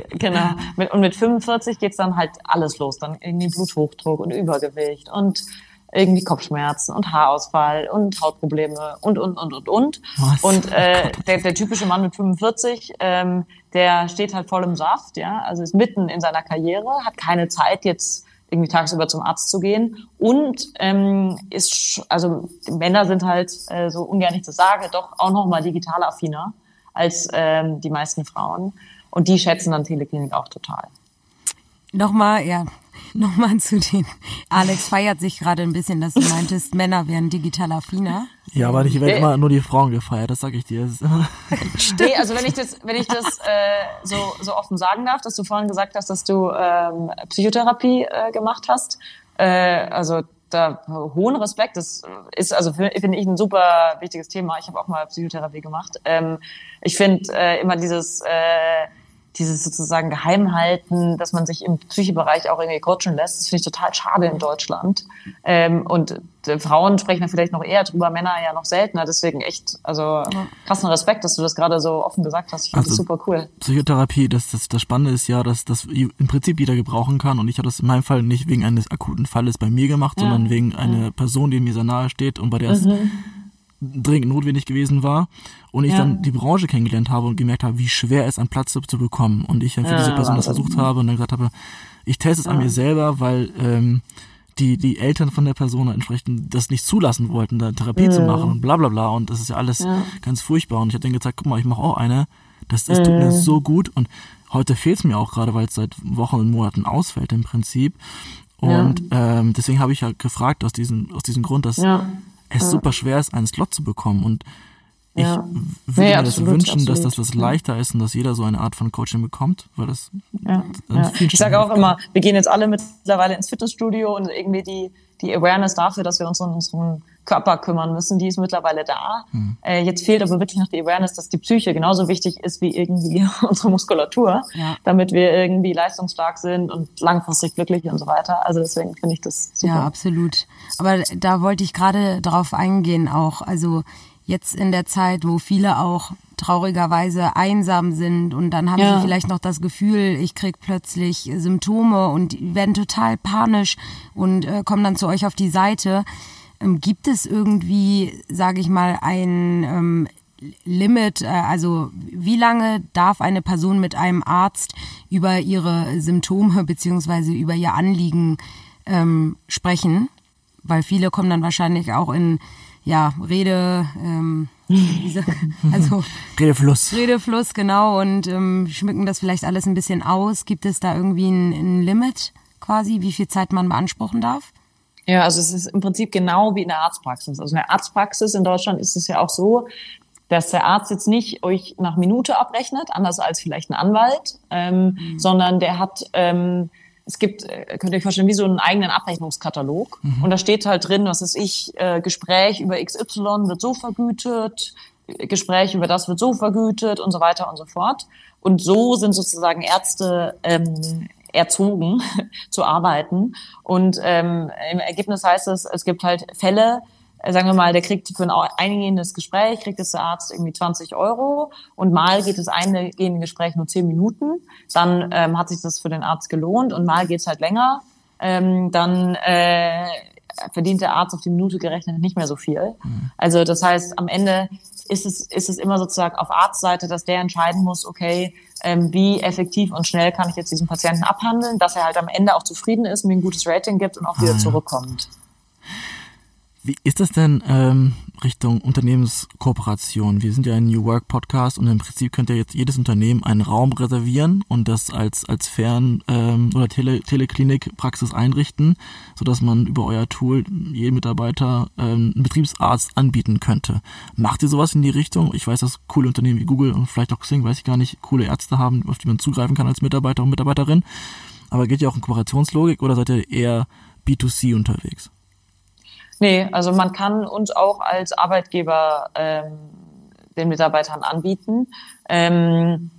<laughs> genau. und mit 45 geht's dann halt alles los. Dann irgendwie Bluthochdruck und Übergewicht und irgendwie Kopfschmerzen und Haarausfall und Hautprobleme und, und, und, und, und. Was? Und äh, der, der typische Mann mit 45, ähm, der steht halt voll im Saft, ja, also ist mitten in seiner Karriere, hat keine Zeit jetzt irgendwie tagsüber zum Arzt zu gehen. Und ähm, ist, also Männer sind halt, äh, so ungern ich das sage, doch auch noch mal digital affiner als ähm, die meisten Frauen. Und die schätzen dann Teleklinik auch total. Nochmal, ja, <laughs> nochmal zu den. Alex feiert sich gerade ein bisschen, dass du meintest, <laughs> Männer wären digital affiner. Ja, aber ich werde immer nur die Frauen gefeiert, das sage ich dir. <laughs> nee, also wenn ich das, wenn ich das äh, so, so offen sagen darf, dass du vorhin gesagt hast, dass du ähm, Psychotherapie äh, gemacht hast, äh, also da hohen Respekt. Das ist also finde ich ein super wichtiges Thema. Ich habe auch mal Psychotherapie gemacht. Ähm, ich finde äh, immer dieses äh, dieses sozusagen Geheimhalten, dass man sich im Psychebereich auch irgendwie coachen lässt, das finde ich total schade in Deutschland. Ähm, und äh, Frauen sprechen da vielleicht noch eher drüber, Männer ja noch seltener. Deswegen echt, also krassen Respekt, dass du das gerade so offen gesagt hast. Ich finde also, das super cool. Psychotherapie, das, das, das Spannende ist ja, dass das im Prinzip jeder gebrauchen kann. Und ich habe das in meinem Fall nicht wegen eines akuten Falles bei mir gemacht, ja. sondern wegen einer Person, die mir sehr nahe steht und bei der es mhm dringend notwendig gewesen war und ich ja. dann die Branche kennengelernt habe und gemerkt habe, wie schwer es an Platz zu bekommen. Und ich dann für ja, diese Person das versucht habe und dann gesagt habe, ich teste es ja. an mir selber, weil ähm, die die Eltern von der Person entsprechend das nicht zulassen wollten, da Therapie zu machen und bla bla bla. Und das ist ja alles ganz furchtbar. Und ich habe dann gesagt, guck mal, ich mache auch eine, das, das tut mir so gut. Und heute fehlt es mir auch gerade, weil es seit Wochen und Monaten ausfällt im Prinzip. Und ähm, deswegen habe ich ja gefragt aus diesem, aus diesem Grund, dass ja. es super schwer ist, einen Slot zu bekommen. Und ich ja. würde nee, mir absolut, das wünschen, absolut. dass das was leichter ist und dass jeder so eine Art von Coaching bekommt, weil das ja, ja. Ich sage auch immer, wir gehen jetzt alle mittlerweile ins Fitnessstudio und irgendwie die, die Awareness dafür, dass wir uns um unseren Körper kümmern müssen, die ist mittlerweile da. Hm. Äh, jetzt fehlt aber wirklich noch die Awareness, dass die Psyche genauso wichtig ist wie irgendwie <laughs> unsere Muskulatur, ja. damit wir irgendwie leistungsstark sind und langfristig glücklich und so weiter. Also deswegen finde ich das super. Ja, absolut. Aber da wollte ich gerade drauf eingehen auch. Also jetzt in der Zeit, wo viele auch traurigerweise einsam sind und dann haben ja. sie vielleicht noch das Gefühl, ich krieg plötzlich Symptome und werden total panisch und äh, kommen dann zu euch auf die Seite. Ähm, gibt es irgendwie, sage ich mal, ein ähm, Limit, äh, also wie lange darf eine Person mit einem Arzt über ihre Symptome beziehungsweise über ihr Anliegen ähm, sprechen? Weil viele kommen dann wahrscheinlich auch in ja, Rede, ähm, <laughs> also Redefluss. Redefluss, genau, und ähm, schmücken das vielleicht alles ein bisschen aus. Gibt es da irgendwie ein, ein Limit quasi, wie viel Zeit man beanspruchen darf? Ja, also es ist im Prinzip genau wie in der Arztpraxis. Also in der Arztpraxis in Deutschland ist es ja auch so, dass der Arzt jetzt nicht euch nach Minute abrechnet, anders als vielleicht ein Anwalt, ähm, mhm. sondern der hat ähm, es gibt, äh, könnt ihr euch vorstellen, wie so einen eigenen Abrechnungskatalog. Mhm. Und da steht halt drin, was ist ich, äh, Gespräch über XY wird so vergütet, Gespräch über das wird so vergütet und so weiter und so fort. Und so sind sozusagen Ärzte ähm, erzogen <laughs> zu arbeiten. Und ähm, im Ergebnis heißt es, es gibt halt Fälle, sagen wir mal, der kriegt für ein eingehendes Gespräch, kriegt es der Arzt irgendwie 20 Euro und mal geht das eingehende Gespräch nur 10 Minuten, dann ähm, hat sich das für den Arzt gelohnt und mal geht's halt länger, ähm, dann äh, verdient der Arzt auf die Minute gerechnet nicht mehr so viel. Mhm. Also das heißt, am Ende ist es, ist es immer sozusagen auf Arztseite, dass der entscheiden muss, okay, ähm, wie effektiv und schnell kann ich jetzt diesen Patienten abhandeln, dass er halt am Ende auch zufrieden ist, mir ein gutes Rating gibt und auch wieder ah, zurückkommt. Wie ist das denn ähm, Richtung Unternehmenskooperation? Wir sind ja ein New Work Podcast und im Prinzip könnte ja jetzt jedes Unternehmen einen Raum reservieren und das als als Fern- ähm, oder Tele Teleklinikpraxis einrichten, sodass man über euer Tool jedem Mitarbeiter ähm, einen Betriebsarzt anbieten könnte. Macht ihr sowas in die Richtung? Ich weiß, dass coole Unternehmen wie Google und vielleicht auch Xing, weiß ich gar nicht, coole Ärzte haben, auf die man zugreifen kann als Mitarbeiter und Mitarbeiterin. Aber geht ihr auch in Kooperationslogik oder seid ihr eher B2C unterwegs? Nee, also man kann uns auch als Arbeitgeber ähm, den Mitarbeitern anbieten. Ähm,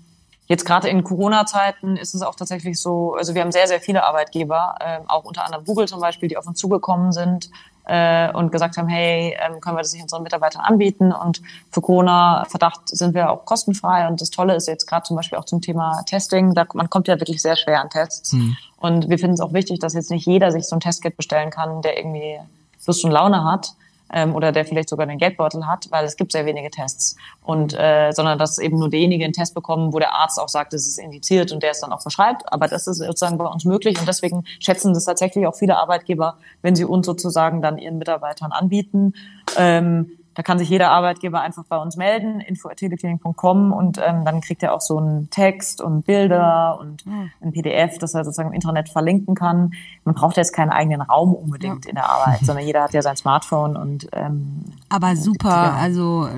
jetzt gerade in Corona-Zeiten ist es auch tatsächlich so, also wir haben sehr, sehr viele Arbeitgeber, äh, auch unter anderem Google zum Beispiel, die auf uns zugekommen sind äh, und gesagt haben, hey, ähm, können wir das nicht unseren Mitarbeitern anbieten? Und für Corona-Verdacht sind wir auch kostenfrei. Und das Tolle ist jetzt gerade zum Beispiel auch zum Thema Testing, da, man kommt ja wirklich sehr schwer an Tests. Mhm. Und wir finden es auch wichtig, dass jetzt nicht jeder sich so ein Testkit bestellen kann, der irgendwie Lust und Laune hat ähm, oder der vielleicht sogar den Geldbeutel hat, weil es gibt sehr wenige Tests. Und äh, sondern dass eben nur derjenige einen Test bekommen, wo der Arzt auch sagt, es ist indiziert und der es dann auch verschreibt. Aber das ist sozusagen bei uns möglich und deswegen schätzen das tatsächlich auch viele Arbeitgeber, wenn sie uns sozusagen dann ihren Mitarbeitern anbieten. Ähm, da kann sich jeder Arbeitgeber einfach bei uns melden, info.teleklinik.com und ähm, dann kriegt er auch so einen Text und Bilder und hm. ein PDF, das er sozusagen im Internet verlinken kann. Man braucht jetzt keinen eigenen Raum unbedingt ja. in der Arbeit, sondern jeder hat ja sein Smartphone und ähm, Aber super, ja. also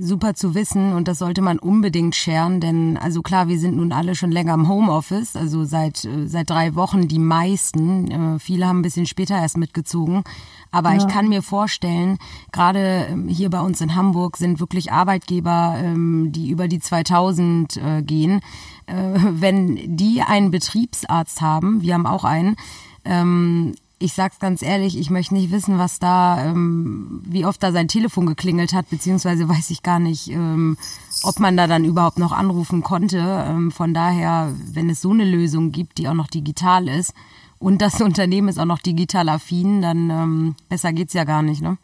super zu wissen und das sollte man unbedingt scheren, denn also klar, wir sind nun alle schon länger im Homeoffice, also seit seit drei Wochen die meisten. Äh, viele haben ein bisschen später erst mitgezogen. Aber ja. ich kann mir vorstellen, gerade ähm, hier bei uns in Hamburg sind wirklich Arbeitgeber, ähm, die über die 2000 äh, gehen. Äh, <laughs> wenn die einen Betriebsarzt haben, wir haben auch einen, ähm, ich sag's ganz ehrlich, ich möchte nicht wissen, was da, wie oft da sein Telefon geklingelt hat, beziehungsweise weiß ich gar nicht, ob man da dann überhaupt noch anrufen konnte. von daher, wenn es so eine Lösung gibt, die auch noch digital ist, und das <laughs> Unternehmen ist auch noch digital affin, dann ähm, besser geht's ja gar nicht, ne?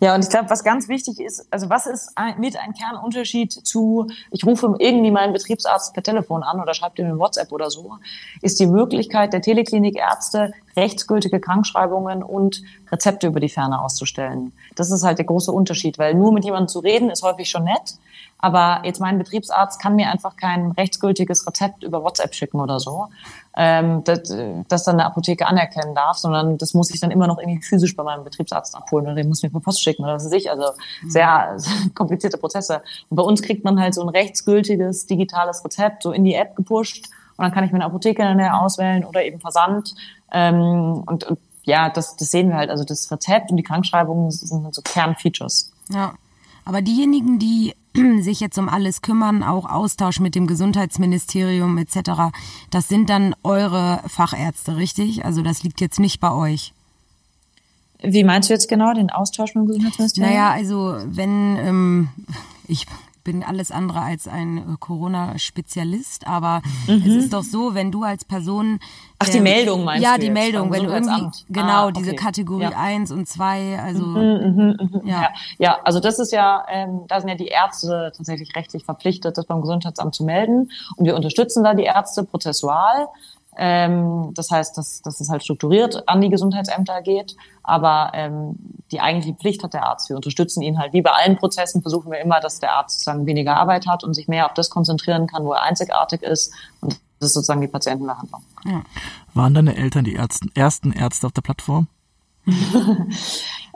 Ja, und ich glaube, was ganz wichtig ist, also was ist ein, mit ein Kernunterschied zu, ich rufe irgendwie meinen Betriebsarzt per Telefon an oder schreibe ihm in WhatsApp oder so, ist die Möglichkeit der Teleklinikärzte, rechtsgültige Krankschreibungen und Rezepte über die Ferne auszustellen. Das ist halt der große Unterschied, weil nur mit jemandem zu reden ist häufig schon nett, Aber jetzt mein Betriebsarzt kann mir einfach kein rechtsgültiges Rezept über WhatsApp schicken oder so, ähm, das, das dann eine Apotheke anerkennen darf, sondern das muss ich dann immer noch irgendwie physisch bei meinem Betriebsarzt abholen oder den muss mir per Post schicken oder was weiß ich. Also sehr <laughs> komplizierte Prozesse. Und bei uns kriegt man halt so ein rechtsgültiges digitales Rezept so in die App gepusht und dann kann ich mir eine Apotheke in der Nähe auswählen oder eben Versand. Ähm, und, und ja, das, das sehen wir halt. Also das Rezept und die Krankschreibung sind so Kernfeatures. Ja. Aber diejenigen, die <clears throat> sich jetzt um alles kümmern, auch Austausch mit dem Gesundheitsministerium etc., das sind dann eure Fachärzte, richtig? Also das liegt jetzt nicht bei euch. Wie meinst du jetzt genau den Austausch mit dem Gesundheitsministerium? Naja, also wenn ähm, ich bin alles andere als ein äh, Corona-Spezialist, aber mhm. es ist doch so, wenn du als Person Ach, die ähm, Meldung meinst ja, du? Ja, die Meldung, wenn du irgendwie genau ah, okay. diese Kategorie ja. 1 und 2, also mhm, mhm, mhm, ja. ja. ja. also das ist ja, ähm, da sind ja die Ärzte tatsächlich rechtlich verpflichtet, das beim Gesundheitsamt zu melden und wir unterstützen da die Ärzte prozessual. Ähm, das heißt, dass, dass es halt strukturiert an die Gesundheitsämter geht. Aber ähm, die eigentliche Pflicht hat der Arzt. Wir unterstützen ihn halt. Wie bei allen Prozessen versuchen wir immer, dass der Arzt sozusagen weniger Arbeit hat und sich mehr auf das konzentrieren kann, wo er einzigartig ist. Und das ist sozusagen die Patientenbehandlung. Ja. Waren deine Eltern die Ärzten, ersten Ärzte auf der Plattform? <laughs>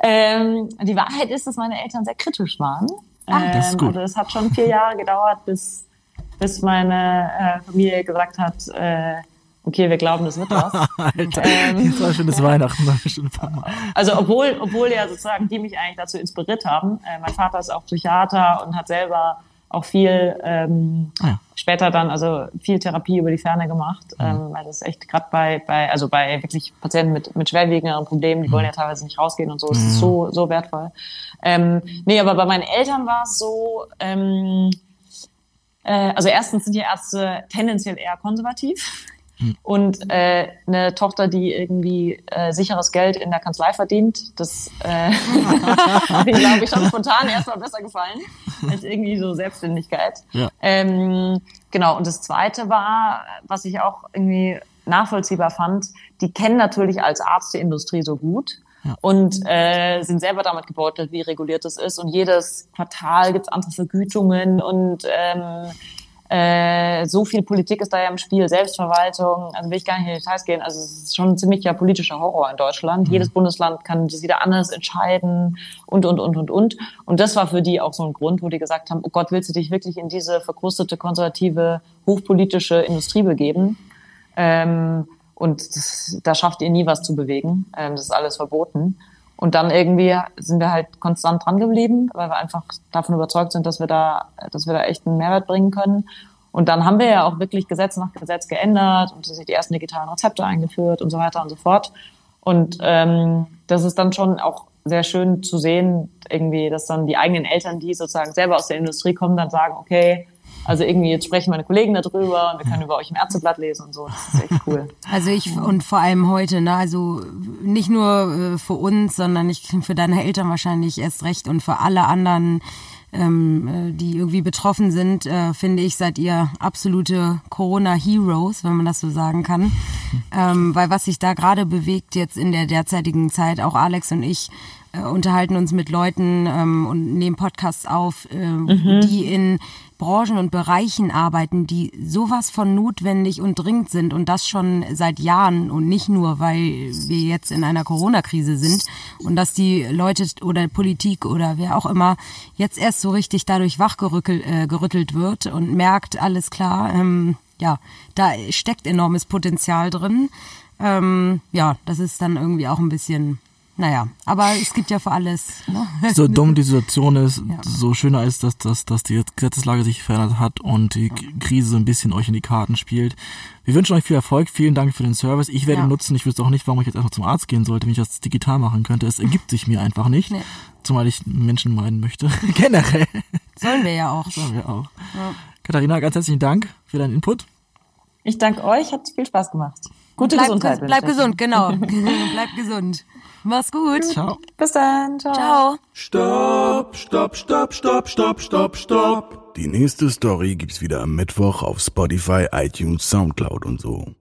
ähm, die Wahrheit ist, dass meine Eltern sehr kritisch waren. Ah, das ist gut. Also es hat schon vier Jahre gedauert, bis, bis meine äh, Familie gesagt hat, äh, okay, wir glauben, das wird was. <laughs> Alter, ähm, war schon das <laughs> Weihnachten. Schon also obwohl, obwohl ja sozusagen die mich eigentlich dazu inspiriert haben. Äh, mein Vater ist auch Psychiater und hat selber auch viel ähm, ah, ja. später dann also viel Therapie über die Ferne gemacht, mhm. ähm, weil das echt gerade bei bei also bei wirklich Patienten mit mit schwerwiegenderen Problemen, die mhm. wollen ja teilweise nicht rausgehen und so, mhm. ist so so wertvoll. Ähm, nee, aber bei meinen Eltern war es so. Ähm, äh, also erstens sind die Ärzte tendenziell eher konservativ. Und äh, eine Tochter, die irgendwie äh, sicheres Geld in der Kanzlei verdient, das äh, <laughs> hat mir, glaube ich, schon spontan erstmal besser gefallen als irgendwie so Selbstständigkeit. Ja. Ähm, genau, und das Zweite war, was ich auch irgendwie nachvollziehbar fand, die kennen natürlich als Arzt die Industrie so gut. Ja. und äh, sind selber damit gebeutelt, wie reguliert es ist. Und jedes Quartal gibt's andere Vergütungen und ähm, äh, so viel Politik ist da ja im Spiel, Selbstverwaltung, also will ich gar nicht in die Details gehen. Also es ist schon ein ziemlicher politischer Horror in Deutschland. Mhm. Jedes Bundesland kann das wieder anders entscheiden und, und, und, und, und. Und das war für die auch so ein Grund, wo die gesagt haben, oh Gott, willst du dich wirklich in diese verkrustete, konservative, hochpolitische Industrie begeben? Ähm, und das, da schafft ihr nie was zu bewegen. Ähm, das ist alles verboten. Und dann irgendwie sind wir halt konstant dran geblieben, weil wir einfach davon überzeugt sind, dass wir da, dass wir da echt einen Mehrwert bringen können. Und dann haben wir ja auch wirklich Gesetz nach Gesetz geändert und die ersten digitalen Rezepte eingeführt und so weiter und so fort. Und ähm, das ist dann schon auch sehr schön zu sehen, irgendwie, dass dann die eigenen Eltern, die sozusagen selber aus der Industrie kommen, dann sagen, okay, also irgendwie jetzt sprechen meine Kollegen darüber und wir können über euch im Ärzteblatt lesen und so. Das ist echt cool. <laughs> Also ich und vor allem heute, ne? Also nicht nur äh, für uns, sondern ich für deine Eltern wahrscheinlich erst recht und für alle anderen, ähm, äh, die irgendwie betroffen sind, äh, finde ich, seid ihr absolute Corona-Heroes, wenn man das so sagen kann. <laughs> Ähm, weil was sich da gerade bewegt jetzt in der derzeitigen Zeit, auch Alex und ich, äh, unterhalten uns mit Leuten ähm, und nehmen Podcasts auf, äh, mhm. die in Branchen und Bereichen arbeiten, die sowas von notwendig und dringend sind und das schon seit Jahren und nicht nur, weil wir jetzt in einer Corona-Krise sind und dass die Leute oder Politik oder wer auch immer jetzt erst so richtig dadurch wachgerüttelt äh, gerüttelt wird und merkt, alles klar, ähm, ja, da steckt enormes Potenzial drin. Ähm, ja, das ist dann irgendwie auch ein bisschen naja, aber es gibt ja für alles. Ne? <laughs> So dumm die Situation ist, ja. so schöner ist, dass, dass, dass die Gesetzeslage sich verändert hat und die Krise so ein bisschen euch in die Karten spielt. Wir wünschen euch viel Erfolg, vielen Dank für den Service. Ich werde ja. ihn nutzen, ich wüsste auch nicht, warum ich jetzt einfach zum Arzt gehen sollte, wenn ich das digital machen könnte. Es ergibt sich mir einfach nicht. Nee. Zumal ich Menschen meiden möchte. <laughs> Generell. Sollen wir ja auch. Sollen wir auch. Ja. Katharina, ganz herzlichen Dank für deinen Input. Ich danke euch, hat viel Spaß gemacht. Gute bleib, Gesundheit. Bleib gesund, genau. <laughs> bleib gesund. Mach's gut. Ciao. Bis dann. Ciao. Ciao. Stopp, stopp, stopp, stopp, stopp, stopp, stopp. Die nächste Story gibt's wieder am Mittwoch auf Spotify, iTunes, Soundcloud und so.